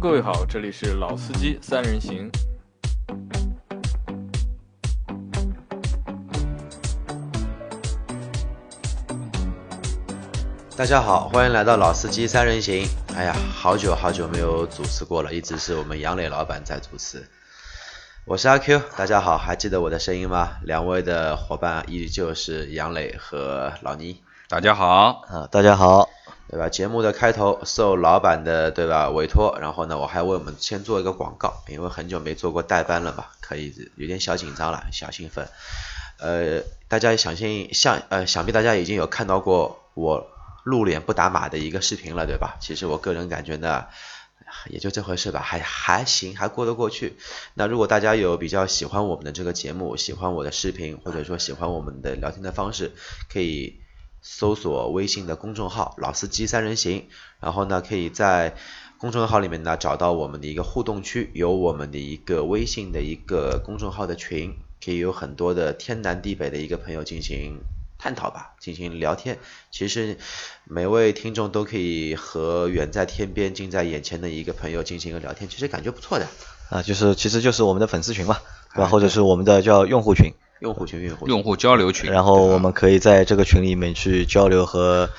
Hello，各位好，这里是老司机三人行。大家好，欢迎来到老司机三人行。哎呀，好久好久没有主持过了，一直是我们杨磊老板在主持。我是阿 Q，大家好，还记得我的声音吗？两位的伙伴依旧是杨磊和老倪。大家好，啊，大家好，对吧？节目的开头受老板的对吧委托，然后呢，我还为我们先做一个广告，因为很久没做过代班了嘛，可以有点小紧张了，小兴奋。呃，大家相信像呃，想必大家已经有看到过我露脸不打码的一个视频了，对吧？其实我个人感觉呢，也就这回事吧，还还行，还过得过去。那如果大家有比较喜欢我们的这个节目，喜欢我的视频，或者说喜欢我们的聊天的方式，可以搜索微信的公众号“老司机三人行”，然后呢，可以在公众号里面呢找到我们的一个互动区，有我们的一个微信的一个公众号的群，可以有很多的天南地北的一个朋友进行探讨吧，进行聊天。其实每位听众都可以和远在天边、近在眼前的一个朋友进行一个聊天，其实感觉不错的。啊，就是其实就是我们的粉丝群嘛，对吧？哎或者是我们的叫用户群，用户群，用户，用户交流群。然后我们可以在这个群里面去交流和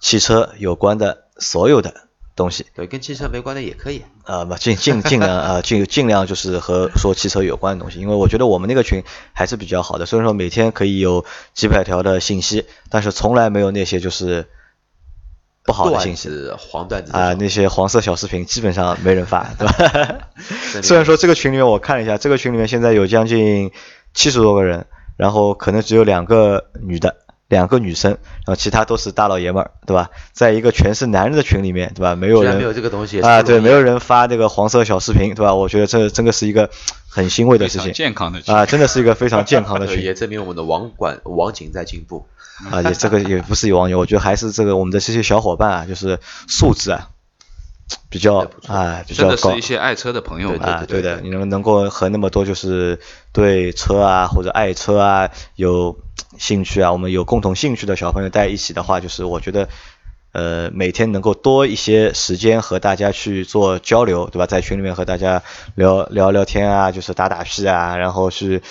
汽车有关的所有的东西，对，跟汽车没关的也可以。啊，不尽尽尽量啊 尽尽量就是和说汽车有关的东西，因为我觉得我们那个群还是比较好的，虽然说每天可以有几百条的信息，但是从来没有那些就是不好的信息。黄段子啊，这种那些黄色小视频基本上没人发，对吧？虽然说这个群里面我看了一下，这个群里面现在有将近七十多个人，然后可能只有两个女的，两个女生，然后其他都是大老爷们儿，对吧？在一个全是男人的群里面，对吧？没有人没有这个东西啊，对，没有人发这个黄色小视频，对吧？我觉得这真的是一个很欣慰的事情健康的群啊，真的是一个非常健康的 对群也证明我们的网管网警在进步。啊，也这个也不是有网友，我觉得还是这个我们的这些小伙伴啊，就是素质啊 比较啊比较高真的是一些爱车的朋友们。啊，对对的，你能能够和那么多就是对车啊或者爱车啊有兴趣啊，我们有共同兴趣的小朋友在一起的话，就是我觉得呃每天能够多一些时间和大家去做交流，对吧？在群里面和大家聊聊聊天啊，就是打打屁啊，然后去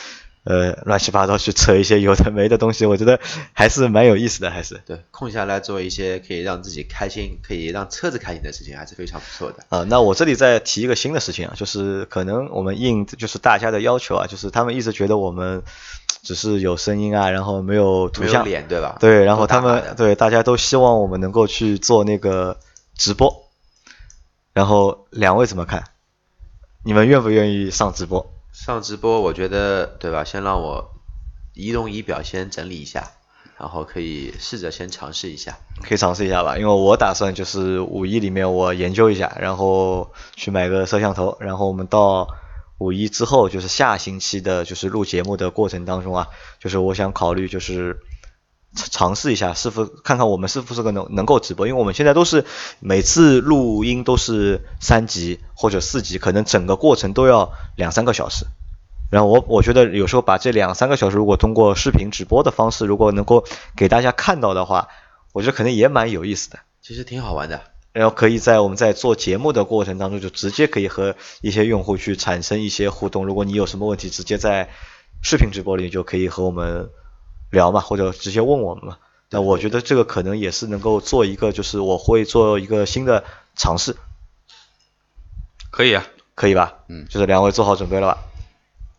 呃乱七八糟去扯一些有的没的东西，我觉得还是蛮有意思的，还是。对，空下来做一些可以让自己开心、可以让车子开心的事情，还是非常不错的。啊，那我这里再提一个新的事情啊，就是可能我们应就是大家的要求啊，就是他们一直觉得我们只是有声音啊，然后没有图像，脸对吧？对，然后他们对大家都希望我们能够去做那个直播，然后两位怎么看？你们愿不愿意上直播？上直播，我觉得对吧？先让我移动仪表先整理一下，然后可以试着先尝试一下。可以尝试一下吧，因为我打算就是五一里面我研究一下，然后去买个摄像头，然后我们到五一之后，就是下星期的，就是录节目的过程当中啊，就是我想考虑就是尝尝试一下，是否看看我们是不是个能能够直播，因为我们现在都是每次录音都是三集或者四集，可能整个过程都要两三个小时。然后我我觉得有时候把这两三个小时，如果通过视频直播的方式，如果能够给大家看到的话，我觉得可能也蛮有意思的。其实挺好玩的。然后可以在我们在做节目的过程当中，就直接可以和一些用户去产生一些互动。如果你有什么问题，直接在视频直播里就可以和我们聊嘛，或者直接问我们嘛。那我觉得这个可能也是能够做一个，就是我会做一个新的尝试，可以啊，可以吧？嗯就是两位做好准备了吧？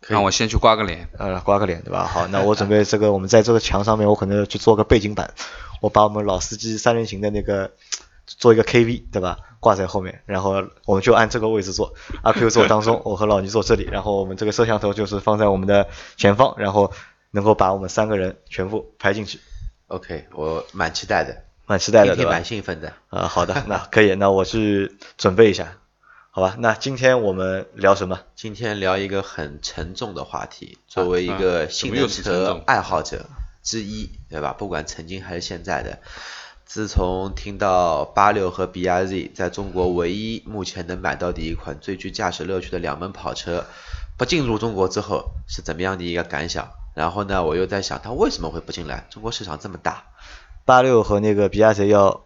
让我先去刮个脸。呃，刮个脸对吧？好，那我准备这个，我们在这个墙上面，我可能去做个背景板，我把我们老司机三人行的那个做一个 KV 对吧？挂在后面，然后我们就按这个位置坐，阿 Q 坐当中，我和老倪坐这里，然后我们这个摄像头就是放在我们的前方，然后能够把我们三个人全部拍进去，OK，我蛮期待的，蛮期待的对吧今天蛮？兴奋的。啊、好的，那可以，那我去准备一下，好吧？那今天我们聊什么？今天聊一个很沉重的话题，作为一啊个新能车爱好者之一，对吧？不管曾经还是现在的，自从听到八六和 BRZ 在中国唯一目前能买到的一款最具驾驶乐趣的两门跑车不进入中国之后，是怎么样的一个感想？然后呢，我又在想，它为什么会不进来？中国市场这么大，八六和那个比亚迪要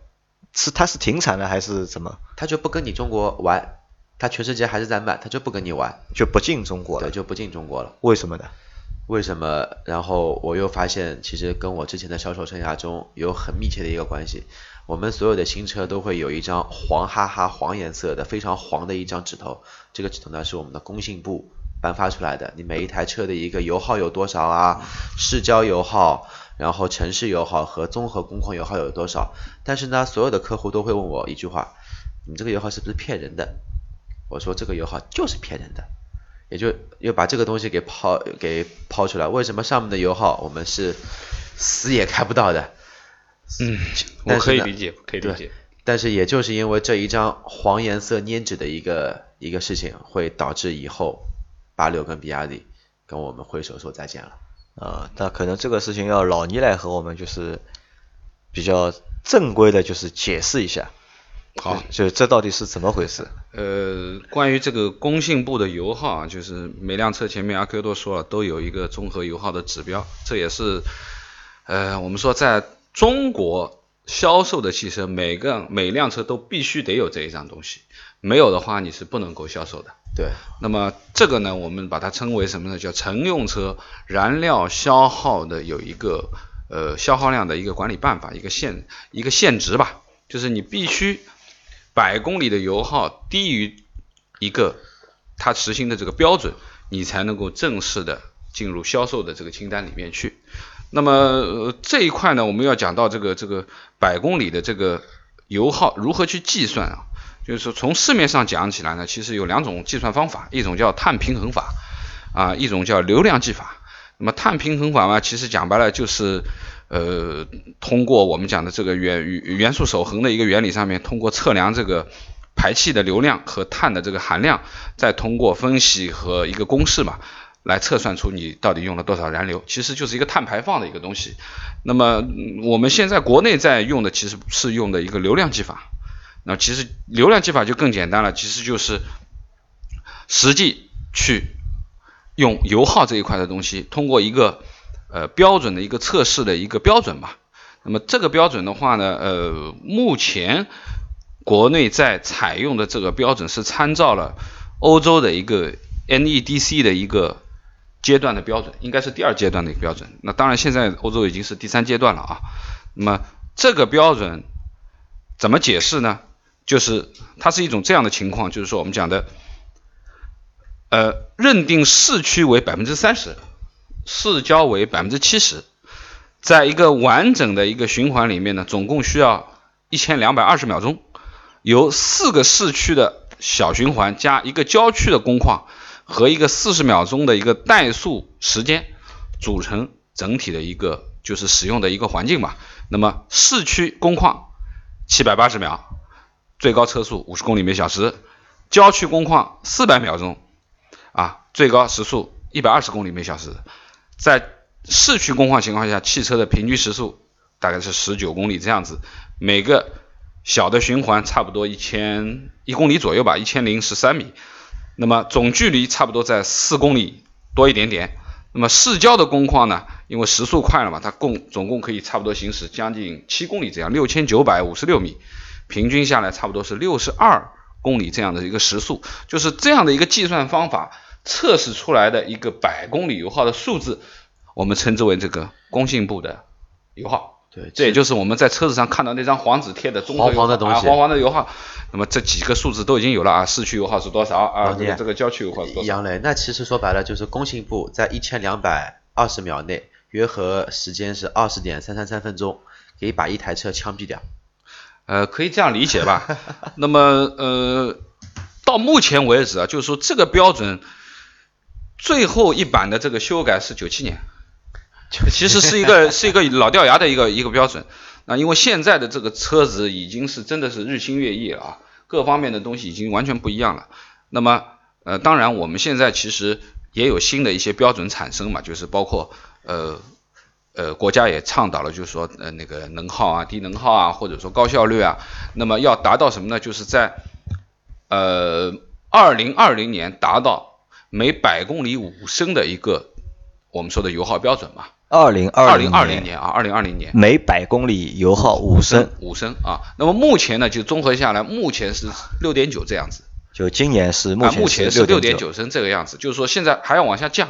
是它是停产了还是怎么？它就不跟你中国玩，它全世界还是在卖，它就不跟你玩，就不进中国了，对，就不进中国了。为什么呢？为什么？然后我又发现，其实跟我之前的销售生涯中有很密切的一个关系。我们所有的新车都会有一张黄哈哈黄颜色的非常黄的一张纸头，这个纸头呢是我们的工信部颁发出来的，你每一台车的一个油耗有多少啊？市郊油耗，然后城市油耗和综合工况油耗有多少？但是呢，所有的客户都会问我一句话：你这个油耗是不是骗人的？我说这个油耗就是骗人的。也就又把这个东西给抛给抛出来，为什么上面的油耗我们是死也开不到的？嗯，我可以理解，可以理解。但是也就是因为这一张黄颜色粘纸的一个一个事情，会导致以后八六跟比亚迪跟我们挥手说再见了。啊，那可能这个事情要老倪来和我们就是比较正规的，就是解释一下。好，就这到底是怎么回事？呃，关于这个工信部的油耗啊，就是每辆车前面阿 Q 都说了，都有一个综合油耗的指标，这也是呃我们说在中国销售的汽车，每个每辆车都必须得有这一张东西，没有的话你是不能够销售的。对。那么这个呢，我们把它称为什么呢？叫乘用车燃料消耗的有一个呃消耗量的一个管理办法，一个限一个限值吧，就是你必须。百公里的油耗低于一个它实行的这个标准，你才能够正式的进入销售的这个清单里面去。那么这一块呢，我们要讲到这个这个百公里的这个油耗如何去计算啊？就是从市面上讲起来呢，其实有两种计算方法，一种叫碳平衡法啊，一种叫流量计法。那么碳平衡法嘛，其实讲白了就是。呃，通过我们讲的这个元元素守恒的一个原理上面，通过测量这个排气的流量和碳的这个含量，再通过分析和一个公式嘛，来测算出你到底用了多少燃油，其实就是一个碳排放的一个东西。那么我们现在国内在用的其实是用的一个流量计法，那其实流量计法就更简单了，其实就是实际去用油耗这一块的东西，通过一个。呃，标准的一个测试的一个标准吧。那么这个标准的话呢，呃，目前国内在采用的这个标准是参照了欧洲的一个 NEDC 的一个阶段的标准，应该是第二阶段的一个标准。那当然，现在欧洲已经是第三阶段了啊。那么这个标准怎么解释呢？就是它是一种这样的情况，就是说我们讲的，呃，认定市区为百分之三十。市郊为百分之七十，在一个完整的一个循环里面呢，总共需要一千两百二十秒钟，由四个市区的小循环加一个郊区的工况和一个四十秒钟的一个怠速时间组成整体的一个就是使用的一个环境吧。那么市区工况七百八十秒，最高车速五十公里每小时；郊区工况四百秒钟，啊，最高时速一百二十公里每小时。在市区工况情况下，汽车的平均时速大概是十九公里这样子，每个小的循环差不多一千一公里左右吧，一千零十三米，那么总距离差不多在四公里多一点点。那么市郊的工况呢，因为时速快了嘛，它共总共可以差不多行驶将近七公里这样，六千九百五十六米，平均下来差不多是六十二公里这样的一个时速，就是这样的一个计算方法。测试出来的一个百公里油耗的数字，我们称之为这个工信部的油耗。对，这也就是我们在车子上看到那张黄纸贴的综合黄黄的东西，黄黄的油耗。那么这几个数字都已经有了啊，市区油耗是多少啊？这个郊区油耗是多少？杨磊，那其实说白了就是工信部在一千两百二十秒内，约合时间是二十点三三三分钟，可以把一台车枪毙掉。呃，可以这样理解吧？那么呃，到目前为止啊，就是说这个标准。最后一版的这个修改是九七年，其实是一个是一个老掉牙的一个一个标准。那因为现在的这个车子已经是真的是日新月异了啊，各方面的东西已经完全不一样了。那么呃，当然我们现在其实也有新的一些标准产生嘛，就是包括呃呃国家也倡导了，就是说呃那个能耗啊、低能耗啊，或者说高效率啊，那么要达到什么呢？就是在呃二零二零年达到。每百公里五升的一个我们说的油耗标准嘛，二零二零二零年啊，二零二零年每百公里油耗五升五升啊。那么目前呢，就综合下来，目前是六点九这样子。就今年是目啊，前是六点点九升这个样子，就是说现在还要往下降，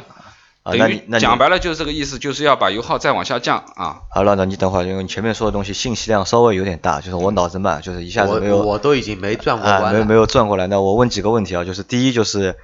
啊，等于那你那你讲白了就是这个意思，就是要把油耗再往下降啊。好了，那你等会儿，因为你前面说的东西信息量稍微有点大，就是我脑子慢，就是一下子没有我都已经没转过啊，弯了。没有没有转过来。那我问几个问题啊，就是第一就是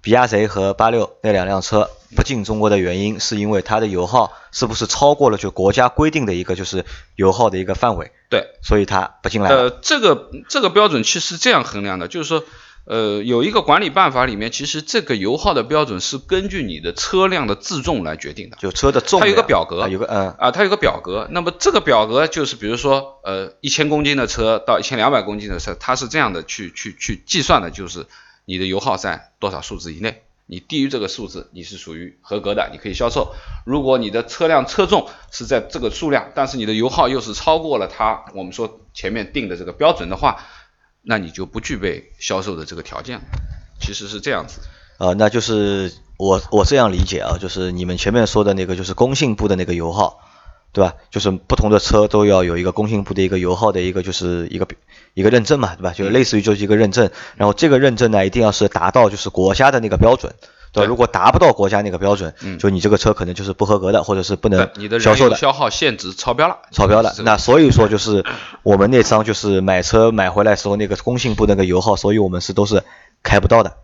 比亚迪和八六那两辆车不进中国的原因，是因为它的油耗是不是超过了就国家规定的一个就是油耗的一个范围，对，所以它不进来了。呃，这个这个标准其实是这样衡量的，就是说，呃，有一个管理办法里面，其实这个油耗的标准是根据你的车辆的自重来决定的。就车的重量，它有个表格啊有个嗯啊，它有个表格，那么这个表格就是比如说，呃，一千公斤的车到一千两百公斤的车，它是这样的去去去计算的，就是你的油耗在多少数字以内，你低于这个数字，你是属于合格的，你可以销售。如果你的车辆车重是在这个数量，但是你的油耗又是超过了它我们说前面定的这个标准的话，那你就不具备销售的这个条件了。其实是这样子。呃，那就是我我这样理解啊，就是你们前面说的那个就是工信部的那个油耗，对吧？就是不同的车都要有一个工信部的一个油耗的一个就是一个一个认证嘛，对吧？就类似于就是一个认证，然后这个认证呢一定要是达到就是国家的那个标准。对吧，对如果达不到国家那个标准，嗯就你这个车可能就是不合格的，或者是不能对你的销售的。消耗限值超标了，超标了那所以说就是我们那张就是买车买回来时候那个工信部那个油耗，所以我们是都是开不到的，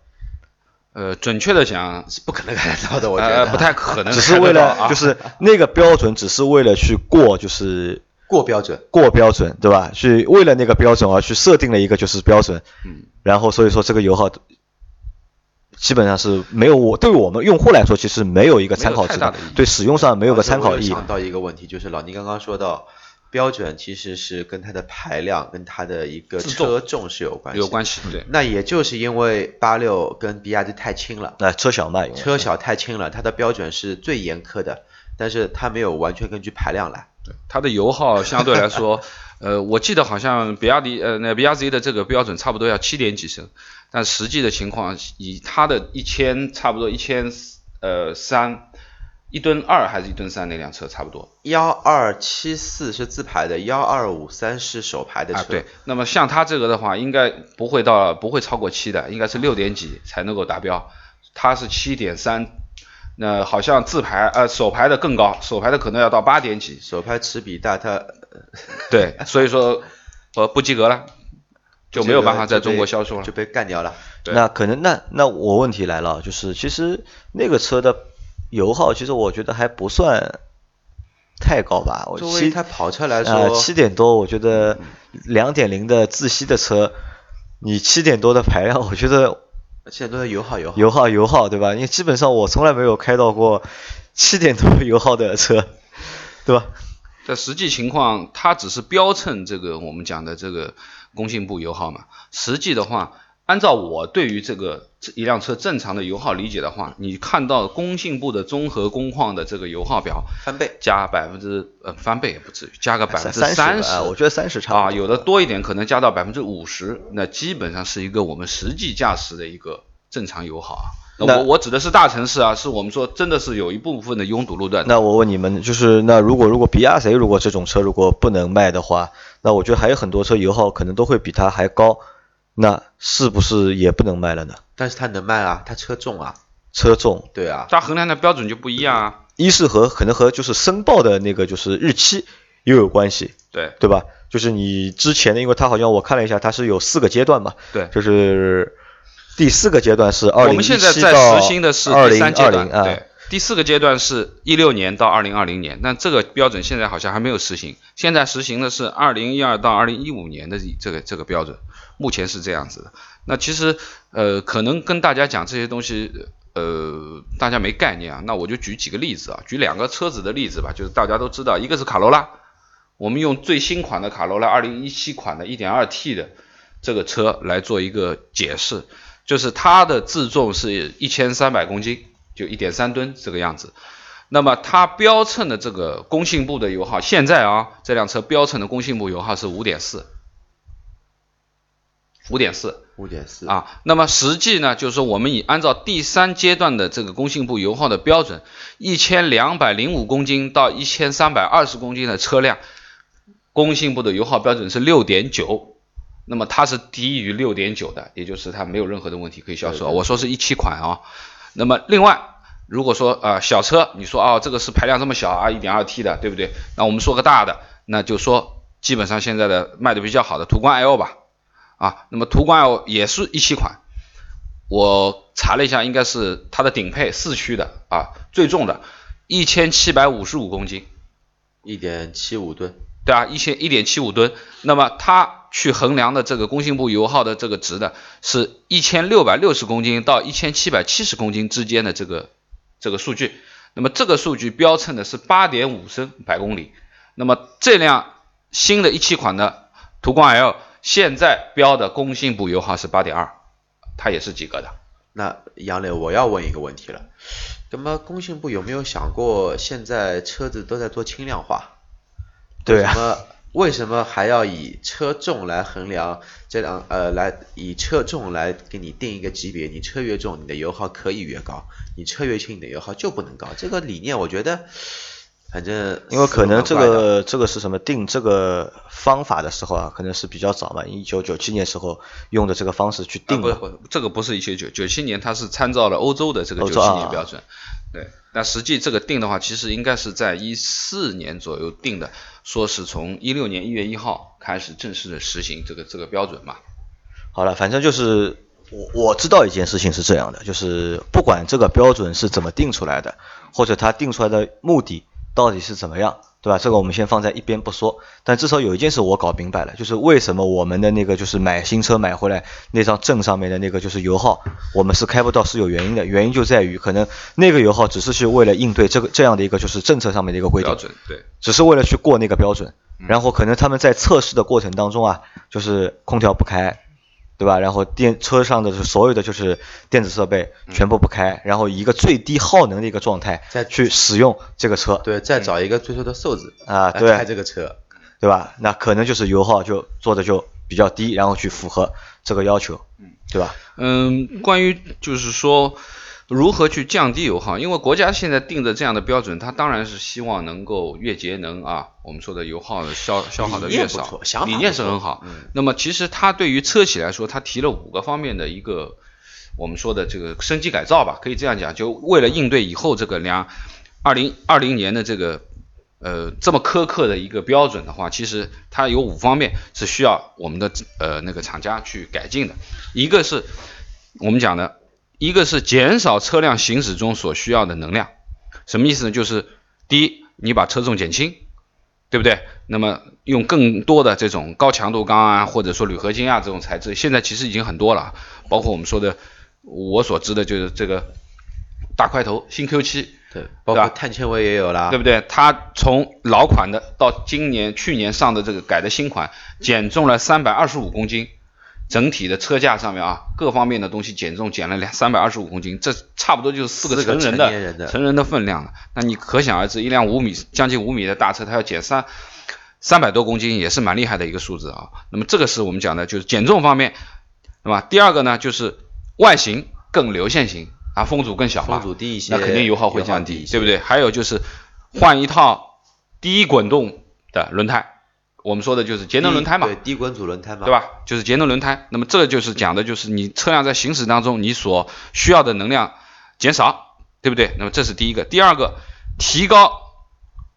呃，准确的讲，是不可能开得到的，我觉呃，得。不太可能只是为了就是那个标准，只是为了去过就是过标准。过标准，对吧？去为了那个标准而去设定了一个就是标准，嗯，然后所以说这个油耗基本上是没有我对我们用户来说其实没有一个参考值对使用上没有个参考意义。想到一个问题，就是老倪刚刚说到，标准其实是跟它的排量、跟它的一个车重是有关系。有关系，对，那也就是因为八六跟比亚迪太轻了，那车小嘛，车小太轻了，它的标准是最严苛的，但是它没有完全根据排量来。对它的油耗相对来说，呃，我记得好像比亚迪呃那比亚迪的这个标准差不多要七点几升，但实际的情况以它的一千差不多一千呃三一吨二还是一吨三那辆车差不多幺二七四是自排的，幺二五三是手排的车。啊，对，那么像它这个的话，应该不会到不会超过七的，应该是六点几才能够达标，它是七点三。那好像自排呃手排的更高，手排的可能要到八点几，手排齿比大，它对，所以说呃不及格了，就没有办法在中国销售了就。被干掉了。那可能那那我问题来了，就是其实那个车的油耗，其实我觉得还不算太高吧。作为一台跑车来呃说，七点多，我觉得两点零的自吸的车，你七点多的排量，我觉得现在都在油耗油耗。油耗油耗对吧？因为基本上我从来没有开到过七点多油耗的车，对吧？但实际情况，它只是标称这个我们讲的这个工信部油耗嘛。实际的话，按照我对于这个一辆车正常的油耗理解的话，你看到工信部的综合工况的这个油耗表，翻倍。加百分之呃翻倍也不至于，加个百分之三三十，我觉得三十差。啊，有的多一点，可能加到百分之五十，那基本上是一个我们实际驾驶的一个正常油耗啊。我我指的是大城市啊，是我们说真的是有一部分的拥堵路段。那我问你们，就是那如果如果比亚迪如果这种车如果不能卖的话，那我觉得还有很多车油耗可能都会比它还高，那是不是也不能卖了呢？但是它能卖啊，它车重啊，车重，对啊，它衡量的标准就不一样啊。一是和可能和就是申报的那个就是日期又有关系，对对吧？就是你之前的，因为它好像我看了一下，它是有四个阶段嘛，对，就是第四个阶段是二零我们现在在实行的是二零二零啊，对，第四个阶段是一六年到二零二零年，但这个标准现在好像还没有实行，现在实行的是二零一二到二零一五年的这个这个标准，目前是这样子的。那其实呃，可能跟大家讲这些东西。呃，大家没概念啊，那我就举几个例子啊，举两个车子的例子吧，就是大家都知道，一个是卡罗拉，我们用最新款的卡罗拉2017款的 1.2T 的这个车来做一个解释，就是它的自重是一千三百公斤，就一点三吨这个样子。那么它标称的这个工信部的油耗，现在啊这辆车标称的工信部油耗是五点四，五点四五点四啊。那么实际呢，就是说我们以按照第三阶段的这个工信部油耗的标准，一千两百零五公斤到一千三百二十公斤的车辆，工信部的油耗标准是六点九。那么它是低于六点九的，也就是它没有任何的问题可以销售。对对我说是一七款啊。那么另外，如果说啊、小车，你说啊这个是排量这么小啊，一点二 T 的，对不对？那我们说个大的，那就说基本上现在的卖的比较好的途观 L 吧，啊，那么途观 L 也是一七款，我查了一下，应该是它的顶配四驱的啊，最重的，一千七百五十五公斤，一点七五吨，对啊，一千一点七五吨。那么它去衡量的这个工信部油耗的这个值的，是一千六百六十公斤到一千七百七十公斤之间的这个这个数据。那么这个数据标称的是八点五升百公里。那么这辆新的一七款的途观 L 现在标的工信部油耗是八点二，它也是及格的。那杨磊，我要问一个问题了，那么工信部有没有想过，现在车子都在做轻量化，对啊为什么还要以车重来衡量这辆呃来以车重来给你定一个级别？你车越重，你的油耗可以越高；你车越轻，你的油耗就不能高。这个理念我觉得，反正因为可能这个这个是什么定这个方法的时候啊，可能是比较早嘛，一九九七年时候用的这个方式去定的。啊不不，这个不是一九九九七年，它是参照了欧洲的这个九七年标准。对，那实际这个定的话，其实应该是在一四年左右定的，说是从一六年一月一号开始正式的实行这个这个标准嘛。好了，反正就是我我知道一件事情是这样的，就是不管这个标准是怎么定出来的，或者它定出来的目的到底是怎么样，对吧？这个我们先放在一边不说。但至少有一件事我搞明白了，就是为什么我们的那个就是买新车买回来那张证上面的那个就是油耗，我们是开不到是有原因的，原因就在于可能那个油耗只是去为了应对这个这样的一个就是政策上面的一个规定标，准对，只是为了去过那个标准，嗯然后可能他们在测试的过程当中啊，就是空调不开，对吧？然后电车上的所有的就是电子设备嗯全部不开，然后以一个最低耗能的一个状态再去使用这个车，对，再找一个最初的瘦子啊对开这个车，对吧？那可能就是油耗就做的就比较低，然后去符合这个要求，对吧？嗯，关于就是说如何去降低油耗，因为国家现在定的这样的标准，它当然是希望能够越节能啊，我们说的油耗的消消耗的越少理念是很好。嗯。那么其实它对于车企来说，它提了五个方面的一个我们说的这个升级改造吧，可以这样讲，就为了应对以后这个两二零二零年的这个呃这么苛刻的一个标准的话，其实它有五方面是需要我们的呃那个厂家去改进的，一个是我们讲的，一个是减少车辆行驶中所需要的能量，什么意思呢？就是第一，你把车重减轻，对不对？那么用更多的这种高强度钢啊，或者说铝合金啊这种材质，现在其实已经很多了，包括我们说的我所知的就是这个大块头新 Q 7对，包括碳纤维也有啦，对不对？它从老款的到今年、去年上的这个改的新款，减重了三百二十五公斤，整体的车架上面啊，各方面的东西减重减了两三百二十五公斤，这差不多就是四个成人的成人的分量了。那你可想而知，一辆五米将近五米的大车，它要减三三百多公斤，也是蛮厉害的一个数字啊。那么这个是我们讲的，就是减重方面，那么第二个呢，就是外形更流线型啊，风阻更小嘛，风阻低一些那肯定油耗会降低，对不对？还有就是换一套低滚动的轮胎，我们说的就是节能轮胎嘛，对，低滚阻轮胎嘛，对？吧？就是节能轮胎。那么这个就是讲的就是你车辆在行驶当中你所需要的能量减少，对不对？那么这是第一个。第二个，提高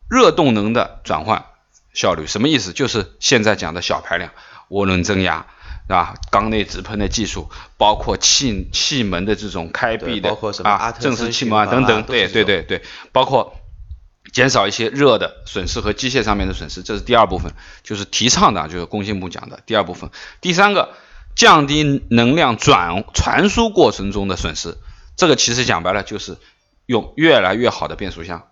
热动能的转换效率，什么意思？就是现在讲的小排量涡轮增压。是吧？缸内直喷的技术，包括气气门的这种开闭的，包括什么啊正式气门啊等等，对对对对，包括减少一些热的损失和机械上面的损失，这是第二部分，就是提倡的，就是工信部讲的第二部分。第三个，降低能量转传输过程中的损失，这个其实讲白了就是用越来越好的变速箱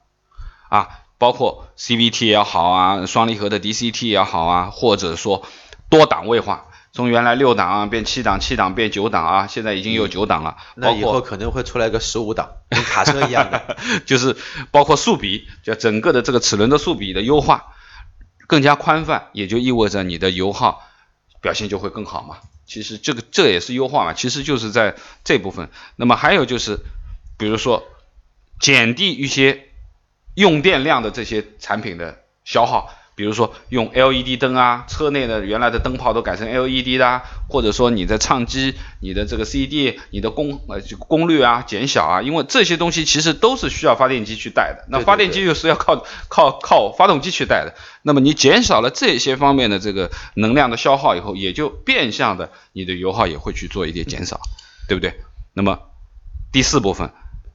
啊，包括 CVT 也好啊，双离合的 DCT 也好啊，或者说多档位化。从原来六档啊变七档，七档变九档啊，现在已经有九档了。那以后可能会出来个十五档，跟卡车一样的。就是包括速比，就整个的这个齿轮的速比的优化更加宽泛，也就意味着你的油耗表现就会更好嘛。其实这个这也是优化嘛，其实就是在这部分。那么还有就是，比如说减低一些用电量的这些产品的消耗，比如说用 LED 灯啊，车内的原来的灯泡都改成 LED 的，或者说你的唱机、你的这个 CD、你的功呃功率啊减小啊，因为这些东西其实都是需要发电机去带的，那发电机又是要靠靠靠发动机去带的，那么你减少了这些方面的这个能量的消耗以后，也就变相的你的油耗也会去做一点减少，对不对？那么第四部分，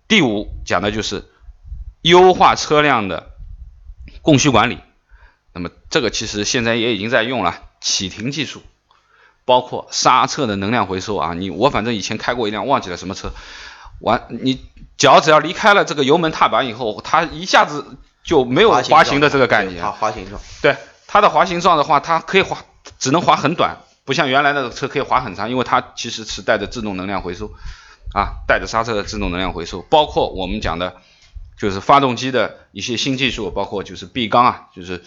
第五讲的就是优化车辆的供需管理。那么这个其实现在也已经在用了启停技术，包括刹车的能量回收啊。你我反正以前开过一辆，忘记了什么车，完你脚只要离开了这个油门踏板以后，它一下子就没有滑行的这个概念。滑滑行状。对，它的滑行状的话，它可以滑，只能滑很短，不像原来那个车可以滑很长，因为它其实是带着自动能量回收啊，带着刹车的自动能量回收，包括我们讲的，就是发动机的一些新技术，包括就是闭缸啊，就是。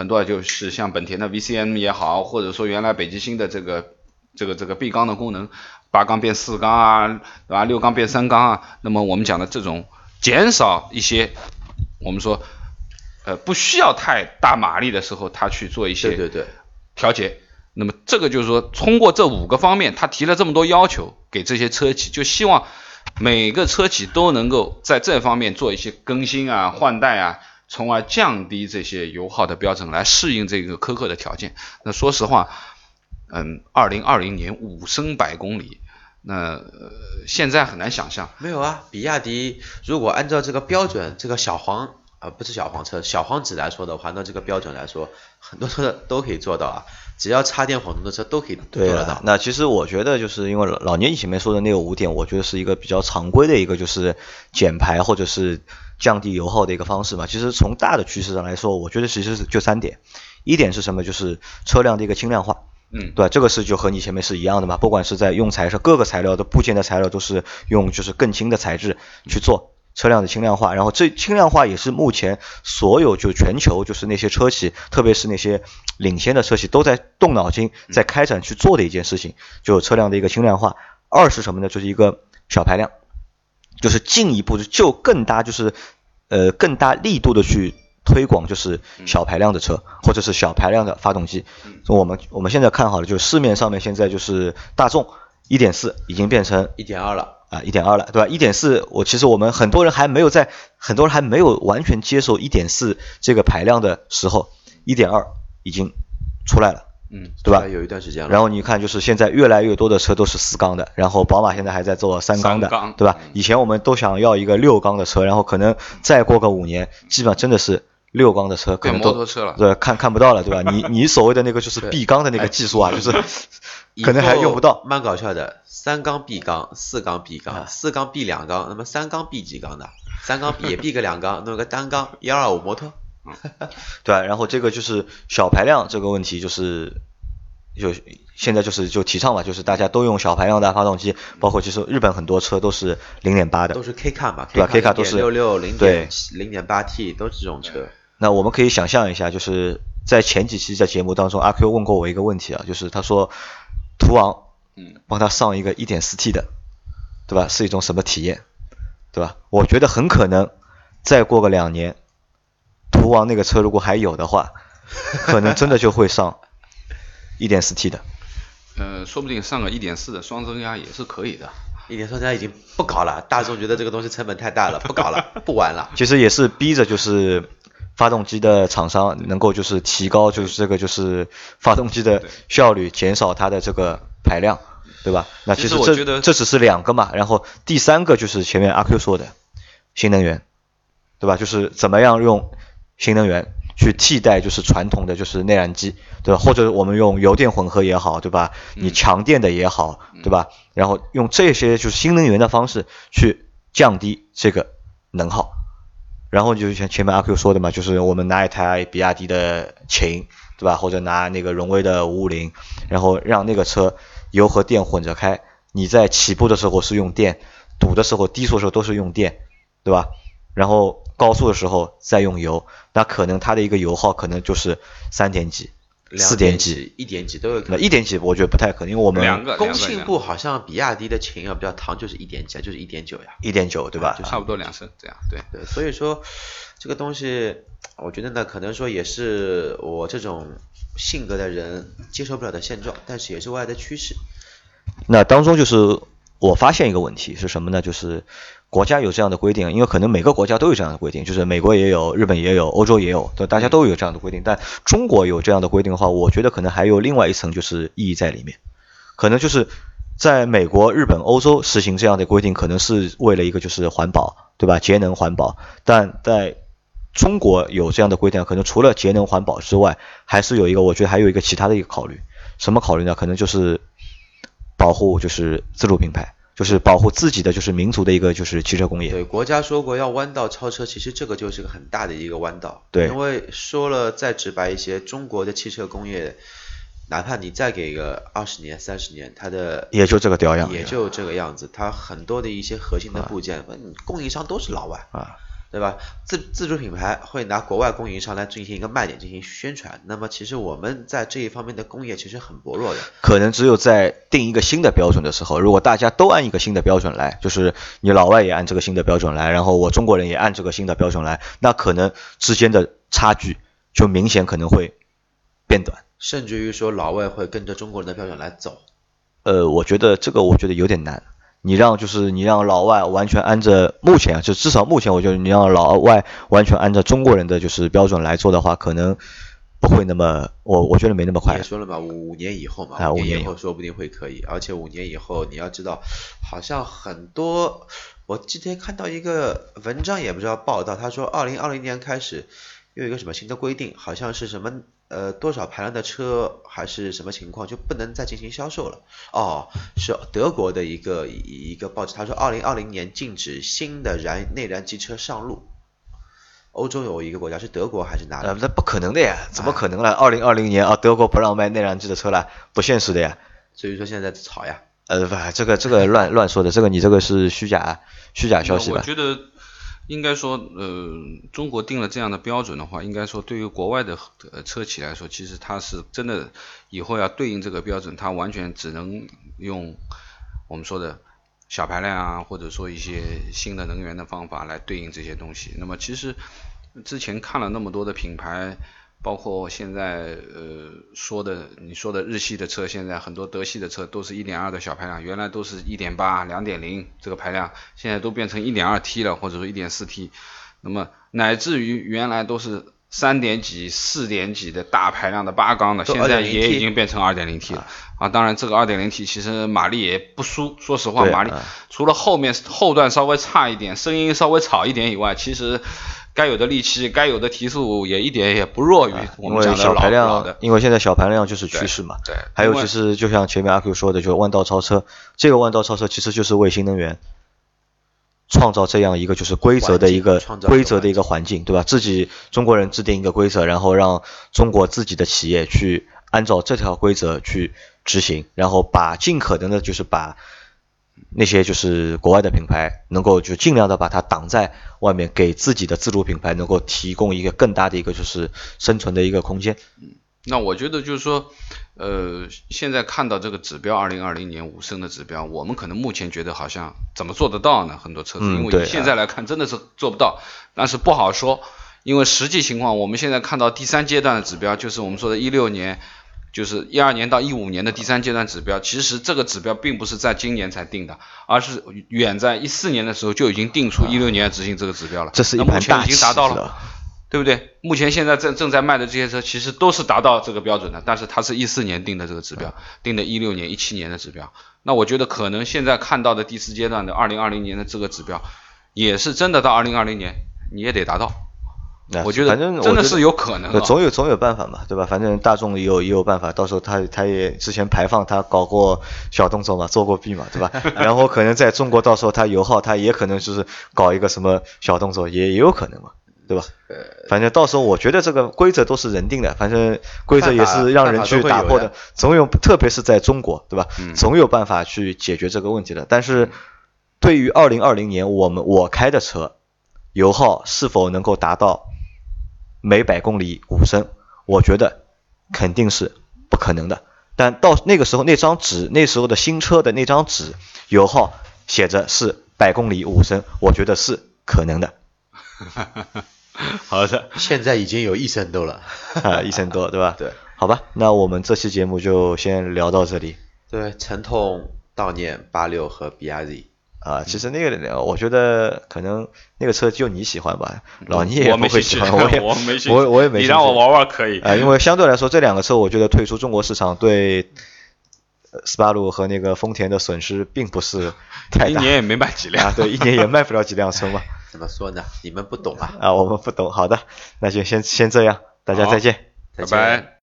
很多就是像本田的 VCM 也好，或者说原来北极星的这个这个这个闭缸的功能，八缸变四缸啊，对吧？六缸变三缸啊，那么我们讲的这种减少一些，我们说呃不需要太大马力的时候，它去做一些对对对调节。那么这个就是说通过这五个方面，他提了这么多要求给这些车企，就希望每个车企都能够在这方面做一些更新啊、换代啊。从而降低这些油耗的标准，来适应这个苛刻的条件。那说实话，嗯，二零二零年五升百公里，那现在很难想象。没有啊，比亚迪如果按照这个标准，这个小黄啊不是小黄车，小黄纸来说的话，那这个标准来说，很多车都可以做到啊。只要插电混动的车都可以做得到。那其实我觉得就是因为老年前面说的那个五点，我觉得是一个比较常规的一个就是减排或者是。降低油耗的一个方式嘛，其实从大的趋势上来说，我觉得其实是就三点，一点是什么？就是车辆的一个轻量化，嗯，对，这个是就和你前面是一样的嘛，不管是在用材上，各个材料的部件的材料都是用就是更轻的材质去做车辆的轻量化，然后这轻量化也是目前所有就全球就是那些车企，特别是那些领先的车企都在动脑筋在开展去做的一件事情，就车辆的一个轻量化。二是什么呢？就是一个小排量。就是进一步就更大就是呃更大力度的去推广就是小排量的车或者是小排量的发动机。我们我们现在看好了，就是市面上面现在就是大众一点四已经变成一点二了啊一点二了对吧？一点四我其实我们很多人还没有在很多人还没有完全接受一点四这个排量的时候，一点二已经出来了。嗯，对吧？有一段时间了。然后你看，就是现在越来越多的车都是四缸的，然后宝马现在还在做三缸的，对吧？以前我们都想要一个六缸的车，然后可能再过个五年，基本上真的是六缸的车可能都对看看不到了，对吧？你你所谓的那个就是闭缸的那个技术啊，就是 可能还用不到。蛮搞笑的，三缸闭缸，四缸闭缸，四缸闭两缸，那么三缸闭几缸的？三缸也闭个两缸，弄个单缸 幺二五摩托。对，然后这个就是小排量这个问题，就是就现在就是就提倡嘛，就是大家都用小排量的发动机，包括其实日本很多车都是零点八的，都是 K 卡嘛，对吧？K 卡都是六六零点零点八 T 都是这种车。那我们可以想象一下，就是在前几期在节目当中，阿 Q 问过我一个问题啊，就是他说途昂，嗯，帮他上一个 1.4T 的，对吧？是一种什么体验，对吧？我觉得很可能再过个两年。途昂那个车如果还有的话，可能真的就会上 1.4T 的。呃，说不定上个1.4的双增压也是可以的。1.4双增压已经不搞了，大众觉得这个东西成本太大了，不搞了，不玩了。其实也是逼着就是发动机的厂商能够就是提高就是这个就是发动机的效率，减少它的这个排量，对吧？那其实这这只是两个嘛，然后第三个就是前面阿 Q 说的新能源，对吧？就是怎么样用。新能源去替代就是传统的就是内燃机，对吧？或者我们用油电混合也好，对吧？你强电的也好，对吧？然后用这些就是新能源的方式去降低这个能耗。然后就像前面阿 Q 说的嘛，就是我们拿一台比亚迪的秦，对吧？或者拿那个荣威的五五零，然后让那个车油和电混着开，你在起步的时候是用电，堵的时候低速的时候都是用电，对吧？然后高速的时候再用油，那可能它的一个油耗可能就是三点几、四点几、一点几都有。可能一点几我觉得不太可能，因为我们两个工信部好像比亚迪的秦要比较唐，就是一点几，就是一点九呀。一点九对吧？就差不多两升这样。对对，所以说这个东西我觉得呢，可能说也是我这种性格的人接受不了的现状，但是也是未来的趋势。那当中就是我发现一个问题是什么呢？就是国家有这样的规定，因为可能每个国家都有这样的规定，就是美国也有，日本也有，欧洲也有，对，大家都有这样的规定。但中国有这样的规定的话，我觉得可能还有另外一层就是意义在里面，可能就是在美国、日本、欧洲实行这样的规定，可能是为了一个就是环保，对吧？节能环保。但在中国有这样的规定，可能除了节能环保之外，还是有一个，我觉得还有一个其他的一个考虑。什么考虑呢？可能就是保护就是自主品牌，就是保护自己的就是民族的一个就是汽车工业。对，国家说过要弯道超车，其实这个就是个很大的一个弯道。对，因为说了再直白一些，中国的汽车工业，哪怕你再给个二十年、三十年，它的也就这个屌样，也就这个样子。它很多的一些核心的部件，供应商都是老外啊。对吧？自自主品牌会拿国外供应商来进行一个卖点进行宣传，那么其实我们在这一方面的工业其实很薄弱的。可能只有在定一个新的标准的时候，如果大家都按一个新的标准来，就是你老外也按这个新的标准来，然后我中国人也按这个新的标准来，那可能之间的差距就明显可能会变短，甚至于说老外会跟着中国人的标准来走。呃，我觉得这个我觉得有点难。你让就是你让老外完全按着目前啊，就至少目前我觉得你让老外完全按照中国人的就是标准来做的话，可能不会那么我我觉得没那么快。也说了嘛，五年以后嘛，五年以后说不定会可以，而且五年以后你要知道，好像很多，我今天看到一个文章也不知道报道，他说二零二零年开始又有一个什么新的规定，好像是什么。呃，多少排量的车还是什么情况就不能再进行销售了？哦，是德国的一个一个报纸，他说二零二零年禁止新的燃内燃机车上路。欧洲有一个国家是德国还是哪里？那不可能的呀，怎么可能了？二零二零年啊，德国不让卖内燃机的车了，不现实的呀。所以说现在在吵呀。呃，不，这个这个乱乱说的，这个你这个是虚假虚假消息吧？我觉得。应该说，呃，中国定了这样的标准的话，应该说对于国外的呃车企来说，其实它是真的以后要对应这个标准，它完全只能用我们说的小排量啊，或者说一些新的能源的方法来对应这些东西。那么其实之前看了那么多的品牌。包括现在呃说的你说的日系的车，现在很多德系的车都是一点二的小排量，原来都是一点八、两点零这个排量，现在都变成一点二 T 了，或者说一点四 T。那么乃至于原来都是三点几、四点几的大排量的八缸的，现在也已经变成二点零 T 了啊。当然这个二点零 T 其实马力也不输，说实话马力除了后面后段稍微差一点，声音稍微吵一点以外，其实。该有的力气，该有的提速也一点也不弱于我们讲的老老的。因为现在小排量就是趋势嘛。对。还有就是，就像前面阿 Q 说的，就弯道超车。这个弯道超车其实就是为新能源创造这样一个就是规则的一个规则的一个环境，对吧？自己中国人制定一个规则，然后让中国自己的企业去按照这条规则去执行，然后把尽可能的就是把。那些就是国外的品牌，能够就尽量的把它挡在外面，给自己的自主品牌能够提供一个更大的一个就是生存的一个空间。嗯，那我觉得就是说，呃，现在看到这个指标，二零二零年五升的指标，我们可能目前觉得好像怎么做得到呢？很多车子，因为现在来看真的是做不到，但是不好说，因为实际情况，我们现在看到第三阶段的指标，就是我们说的一六年。就是一二年到一五年的第三阶段指标，其实这个指标并不是在今年才定的，而是远在一四年的时候就已经定出一六年执行这个指标了。这是一盘大棋了，对不对？目前现在正正在卖的这些车，其实都是达到这个标准的，但是它是一四年定的这个指标，定的一六年、一七年的指标。那我觉得可能现在看到的第四阶段的二零二零年的这个指标，也是真的到二零二零年你也得达到。我觉得反正真的是有可能，总有总有办法嘛，对吧？反正大众也有也有办法，到时候他他也之前排放他搞过小动作嘛，做过弊嘛，对吧？然后可能在中国到时候他油耗他也可能就是搞一个什么小动作，也也有可能嘛，对吧？反正到时候我觉得这个规则都是人定的，反正规则也是让人去打破的，总有特别是在中国，对吧？总有办法去解决这个问题的。但是对于二零二零年我们我开的车，油耗是否能够达到？每百公里五升，我觉得肯定是不可能的。但到那个时候，那张纸，那时候的新车的那张纸油耗写着是百公里五升，我觉得是可能的。好的，现在已经有一升多了。啊，一升多，对吧？对，好吧，那我们这期节目就先聊到这里。对，沉痛悼念八六和 BRZ。啊，其实那个，我觉得可能那个车就你喜欢吧，老倪也我没不会喜欢，我也 我我我也没兴趣。你让我玩玩可以。啊，因为相对来说这两个车，我觉得退出中国市场对呃斯巴鲁和那个丰田的损失并不是太大一年也没卖几辆啊，对，一年也卖不了几辆车嘛。怎么说呢？你们不懂啊。啊，我们不懂。好的，那就先先这样，大家再见。再见拜拜。